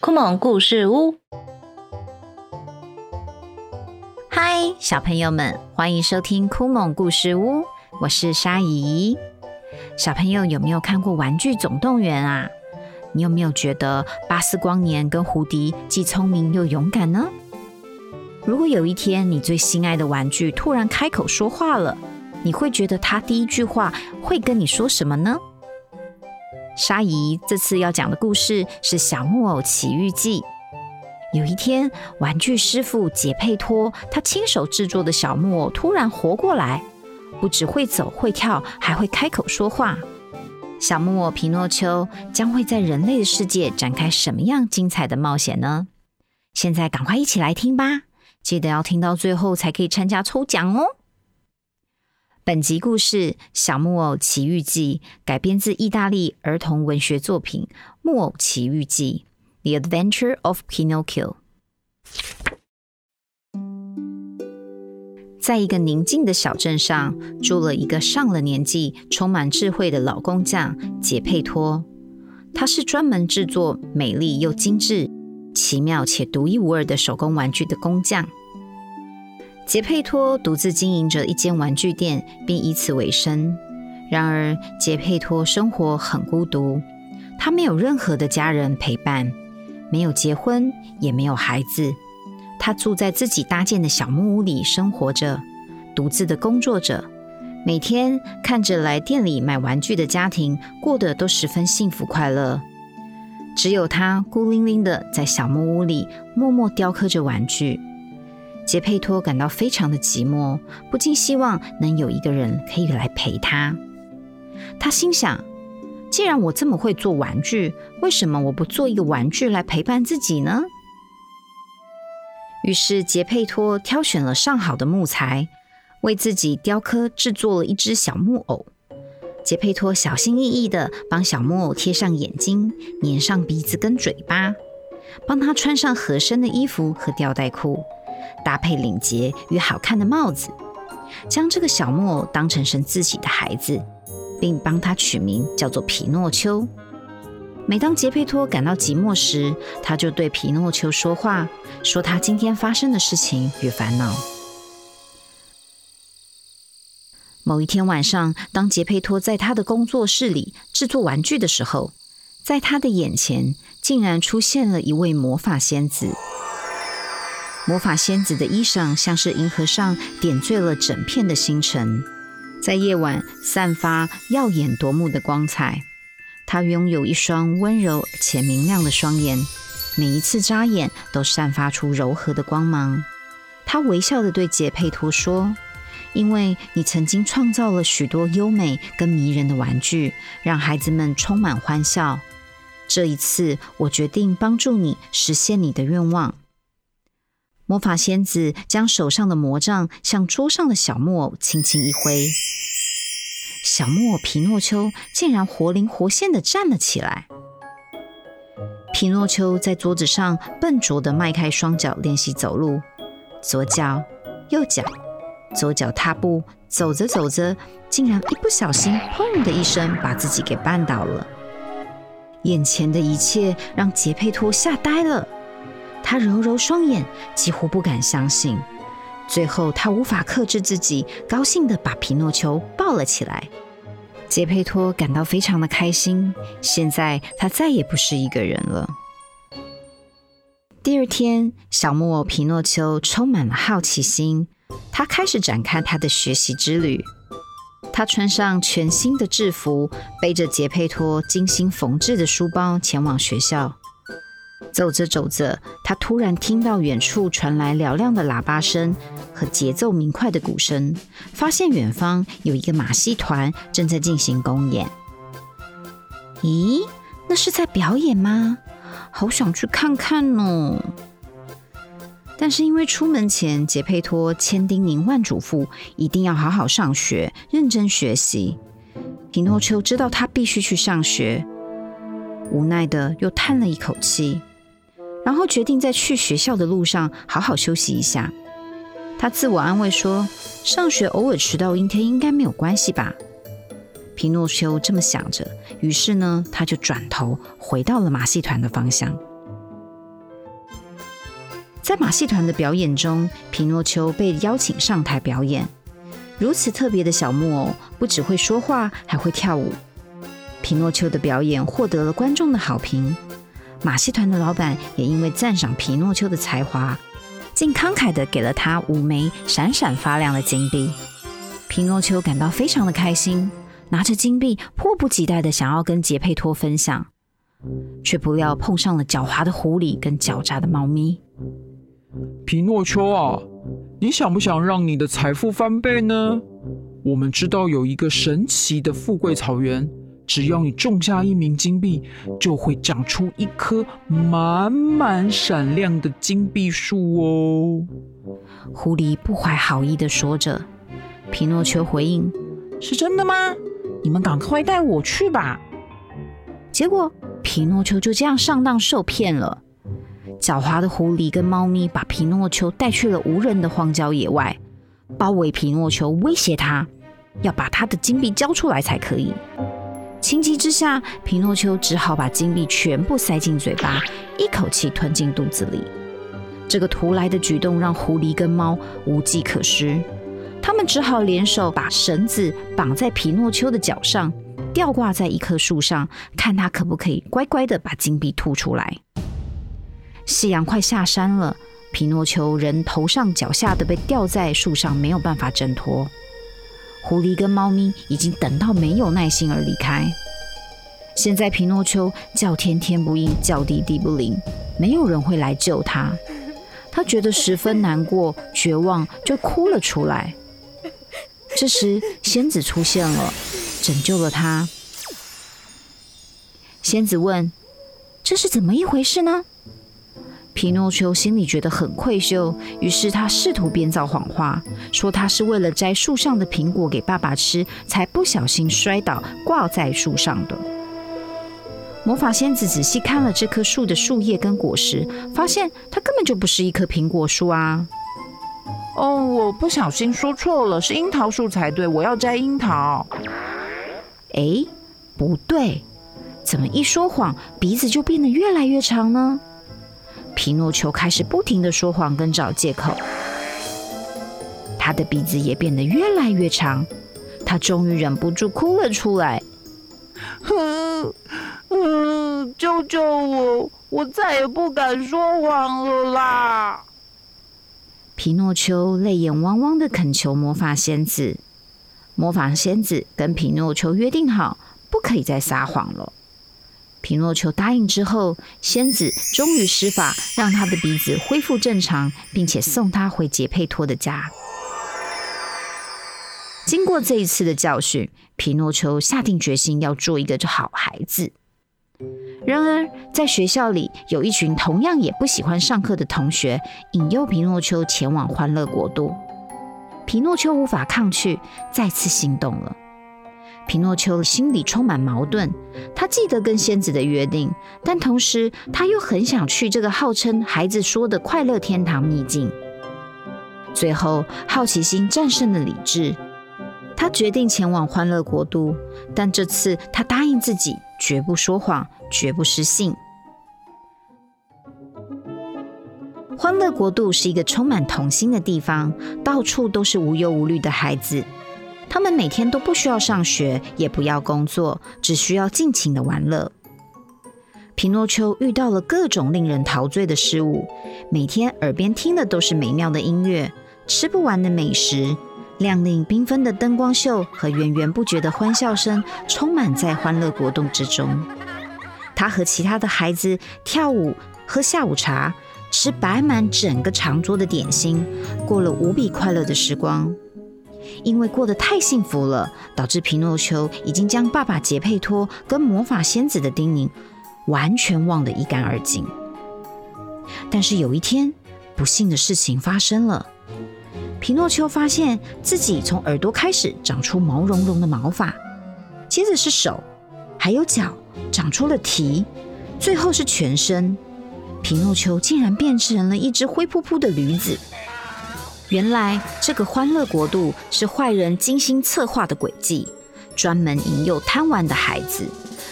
酷萌故事屋，嗨，小朋友们，欢迎收听酷萌故事屋，我是沙姨。小朋友有没有看过《玩具总动员》啊？你有没有觉得巴斯光年跟胡迪既聪明又勇敢呢？如果有一天你最心爱的玩具突然开口说话了，你会觉得他第一句话会跟你说什么呢？沙姨这次要讲的故事是《小木偶奇遇记》。有一天，玩具师傅杰佩托他亲手制作的小木偶突然活过来，不只会走会跳，还会开口说话。小木偶皮诺丘将会在人类的世界展开什么样精彩的冒险呢？现在赶快一起来听吧！记得要听到最后才可以参加抽奖哦。本集故事《小木偶奇遇记》改编自意大利儿童文学作品《木偶奇遇记》（The Adventure of Pinocchio）。在一个宁静的小镇上，住了一个上了年纪、充满智慧的老工匠杰佩托。他是专门制作美丽又精致、奇妙且独一无二的手工玩具的工匠。杰佩托独自经营着一间玩具店，并以此为生。然而，杰佩托生活很孤独，他没有任何的家人陪伴，没有结婚，也没有孩子。他住在自己搭建的小木屋里生活着，独自的工作着，每天看着来店里买玩具的家庭过得都十分幸福快乐，只有他孤零零的在小木屋里默默雕刻着玩具。杰佩托感到非常的寂寞，不禁希望能有一个人可以来陪他。他心想：既然我这么会做玩具，为什么我不做一个玩具来陪伴自己呢？于是杰佩托挑选了上好的木材，为自己雕刻制作了一只小木偶。杰佩托小心翼翼的帮小木偶贴上眼睛，粘上鼻子跟嘴巴，帮他穿上合身的衣服和吊带裤，搭配领结与好看的帽子，将这个小木偶当成是自己的孩子，并帮他取名叫做皮诺丘。每当杰佩托感到寂寞时，他就对皮诺丘说话，说他今天发生的事情与烦恼。某一天晚上，当杰佩托在他的工作室里制作玩具的时候，在他的眼前竟然出现了一位魔法仙子。魔法仙子的衣裳像是银河上点缀了整片的星辰，在夜晚散发耀眼夺目的光彩。她拥有一双温柔且明亮的双眼，每一次眨眼都散发出柔和的光芒。他微笑地对杰佩托说：“因为你曾经创造了许多优美跟迷人的玩具，让孩子们充满欢笑。这一次，我决定帮助你实现你的愿望。”魔法仙子将手上的魔杖向桌上的小木偶轻轻一挥。小木偶皮诺丘竟然活灵活现的站了起来。皮诺丘在桌子上笨拙的迈开双脚练习走路，左脚、右脚，左脚踏步，走着走着，竟然一不小心，砰的一声把自己给绊倒了。眼前的一切让杰佩托吓呆了，他揉揉双眼，几乎不敢相信。最后，他无法克制自己，高兴的把皮诺丘抱了起来。杰佩托感到非常的开心，现在他再也不是一个人了。第二天，小木偶皮诺丘充满了好奇心，他开始展开他的学习之旅。他穿上全新的制服，背着杰佩托精心缝制的书包前往学校。走着走着，他突然听到远处传来嘹亮的喇叭声和节奏明快的鼓声，发现远方有一个马戏团正在进行公演。咦，那是在表演吗？好想去看看哦！但是因为出门前杰佩托千叮咛万嘱咐，一定要好好上学，认真学习。皮诺丘知道他必须去上学。无奈的又叹了一口气，然后决定在去学校的路上好好休息一下。他自我安慰说：“上学偶尔迟到一天应该没有关系吧？”皮诺丘这么想着，于是呢，他就转头回到了马戏团的方向。在马戏团的表演中，皮诺丘被邀请上台表演。如此特别的小木偶，不只会说话，还会跳舞。皮诺丘的表演获得了观众的好评，马戏团的老板也因为赞赏皮诺丘的才华，竟慷慨的给了他五枚闪闪发亮的金币。皮诺丘感到非常的开心，拿着金币，迫不及待的想要跟杰佩托分享，却不料碰上了狡猾的狐狸跟狡诈的猫咪。皮诺丘啊！你想不想让你的财富翻倍呢？我们知道有一个神奇的富贵草原，只要你种下一名金币，就会长出一棵满满闪亮的金币树哦。狐狸不怀好意的说着。皮诺丘回应：“是真的吗？你们赶快带我去吧。”结果，皮诺丘就这样上当受骗了。狡猾的狐狸跟猫咪把皮诺丘带去了无人的荒郊野外，包围皮诺丘，威胁他要把他的金币交出来才可以。情急之下，皮诺丘只好把金币全部塞进嘴巴，一口气吞进肚子里。这个突来的举动让狐狸跟猫无计可施，他们只好联手把绳子绑在皮诺丘的脚上，吊挂在一棵树上，看他可不可以乖乖的把金币吐出来。夕阳快下山了，皮诺丘人头上脚下的被吊在树上，没有办法挣脱。狐狸跟猫咪已经等到没有耐心而离开。现在皮诺丘叫天天不应，叫地地不灵，没有人会来救他。他觉得十分难过、绝望，就哭了出来。这时，仙子出现了，拯救了他。仙子问：“这是怎么一回事呢？”皮诺丘心里觉得很愧疚，于是他试图编造谎话，说他是为了摘树上的苹果给爸爸吃，才不小心摔倒挂在树上的。魔法仙子仔细看了这棵树的树叶跟果实，发现它根本就不是一棵苹果树啊！哦，我不小心说错了，是樱桃树才对，我要摘樱桃。哎，不对，怎么一说谎，鼻子就变得越来越长呢？皮诺丘开始不停的说谎跟找借口，他的鼻子也变得越来越长，他终于忍不住哭了出来。哼，嗯，救救我！我再也不敢说谎了啦！皮诺丘泪眼汪汪的恳求魔法仙子。魔法仙子跟皮诺丘约定好，不可以再撒谎了。皮诺丘答应之后，仙子终于施法，让他的鼻子恢复正常，并且送他回杰佩托的家。经过这一次的教训，皮诺丘下定决心要做一个好孩子。然而，在学校里，有一群同样也不喜欢上课的同学，引诱皮诺丘前往欢乐国度。皮诺丘无法抗拒，再次心动了。皮诺丘心里充满矛盾，他记得跟仙子的约定，但同时他又很想去这个号称孩子说的快乐天堂秘境。最后，好奇心战胜了理智，他决定前往欢乐国度，但这次他答应自己绝不说谎，绝不失信。欢乐国度是一个充满童心的地方，到处都是无忧无虑的孩子。他们每天都不需要上学，也不要工作，只需要尽情的玩乐。皮诺丘遇到了各种令人陶醉的事物，每天耳边听的都是美妙的音乐，吃不完的美食，亮丽缤纷的灯光秀和源源不绝的欢笑声，充满在欢乐国度之中。他和其他的孩子跳舞、喝下午茶、吃摆满整个长桌的点心，过了无比快乐的时光。因为过得太幸福了，导致皮诺丘已经将爸爸杰佩托跟魔法仙子的叮咛完全忘得一干二净。但是有一天，不幸的事情发生了。皮诺丘发现自己从耳朵开始长出毛茸茸的毛发，接着是手，还有脚长出了蹄，最后是全身。皮诺丘竟然变成了一只灰扑扑的驴子。原来这个欢乐国度是坏人精心策划的诡计，专门引诱贪玩的孩子，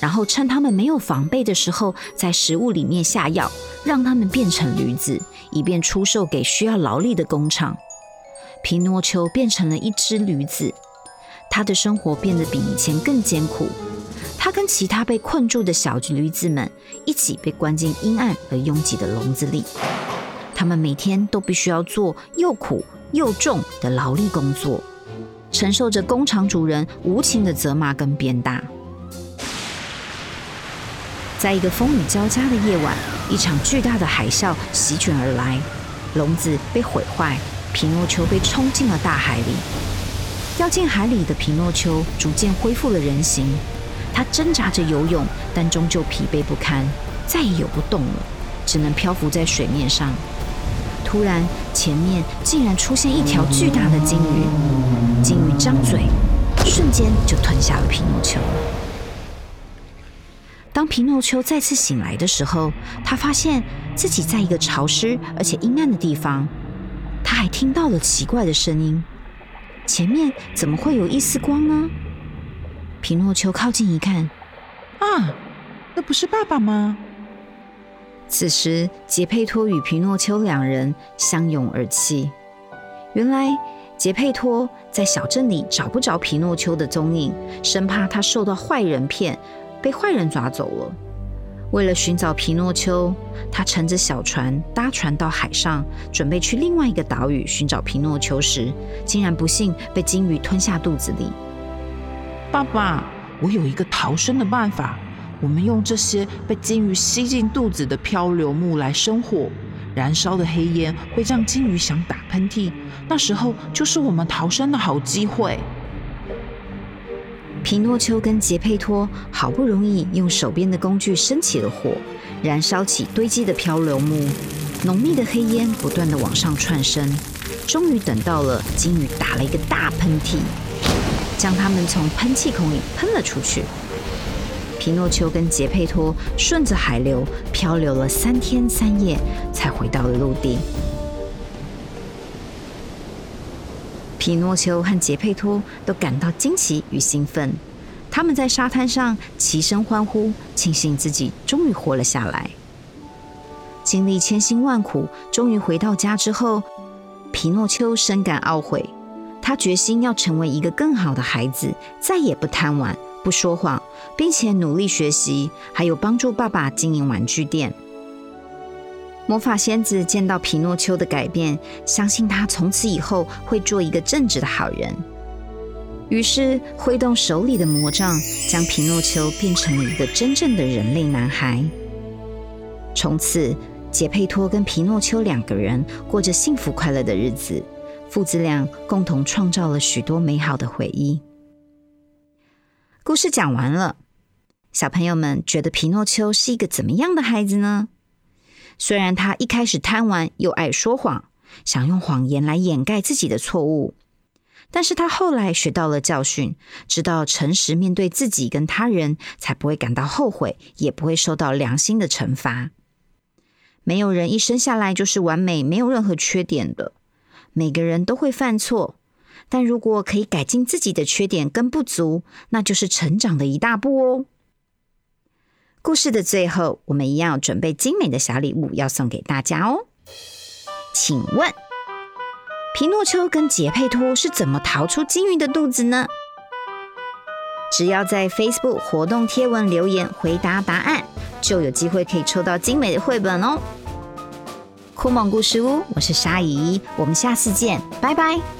然后趁他们没有防备的时候，在食物里面下药，让他们变成驴子，以便出售给需要劳力的工厂。皮诺丘变成了一只驴子，他的生活变得比以前更艰苦。他跟其他被困住的小驴子们一起被关进阴暗而拥挤的笼子里，他们每天都必须要做又苦又重的劳力工作，承受着工厂主人无情的责骂跟鞭打。在一个风雨交加的夜晚，一场巨大的海啸席卷而来，笼子被毁坏，皮诺丘被冲进了大海里。掉进海里的皮诺丘逐渐恢复了人形。他挣扎着游泳，但终究疲惫不堪，再也游不动了，只能漂浮在水面上。突然，前面竟然出现一条巨大的鲸鱼，鲸鱼张嘴，瞬间就吞下了皮诺丘。当皮诺丘再次醒来的时候，他发现自己在一个潮湿而且阴暗的地方，他还听到了奇怪的声音。前面怎么会有一丝光呢？皮诺丘靠近一看，啊，那不是爸爸吗？此时，杰佩托与皮诺丘两人相拥而泣。原来，杰佩托在小镇里找不着皮诺丘的踪影，生怕他受到坏人骗，被坏人抓走了。为了寻找皮诺丘，他乘着小船搭船到海上，准备去另外一个岛屿寻找皮诺丘时，竟然不幸被鲸鱼吞下肚子里。爸爸，我有一个逃生的办法。我们用这些被鲸鱼吸进肚子的漂流木来生火，燃烧的黑烟会让鲸鱼想打喷嚏，那时候就是我们逃生的好机会。皮诺丘跟杰佩托好不容易用手边的工具生起了火，燃烧起堆积的漂流木，浓密的黑烟不断的往上窜升，终于等到了鲸鱼打了一个大喷嚏。将他们从喷气孔里喷了出去。皮诺丘跟杰佩托顺着海流漂流了三天三夜，才回到了陆地。皮诺丘和杰佩托都感到惊奇与兴奋，他们在沙滩上齐声欢呼，庆幸自己终于活了下来。经历千辛万苦，终于回到家之后，皮诺丘深感懊悔。他决心要成为一个更好的孩子，再也不贪玩、不说谎，并且努力学习，还有帮助爸爸经营玩具店。魔法仙子见到皮诺丘的改变，相信他从此以后会做一个正直的好人。于是挥动手里的魔杖，将皮诺丘变成了一个真正的人类男孩。从此，杰佩托跟皮诺丘两个人过着幸福快乐的日子。父子俩共同创造了许多美好的回忆。故事讲完了，小朋友们觉得皮诺丘是一个怎么样的孩子呢？虽然他一开始贪玩又爱说谎，想用谎言来掩盖自己的错误，但是他后来学到了教训，知道诚实面对自己跟他人，才不会感到后悔，也不会受到良心的惩罚。没有人一生下来就是完美，没有任何缺点的。每个人都会犯错，但如果可以改进自己的缺点跟不足，那就是成长的一大步哦。故事的最后，我们一样准备精美的小礼物要送给大家哦。请问，皮诺丘跟杰佩托是怎么逃出鲸鱼的肚子呢？只要在 Facebook 活动贴文留言回答答案，就有机会可以抽到精美的绘本哦。酷梦故事屋，我是沙姨，我们下次见，拜拜。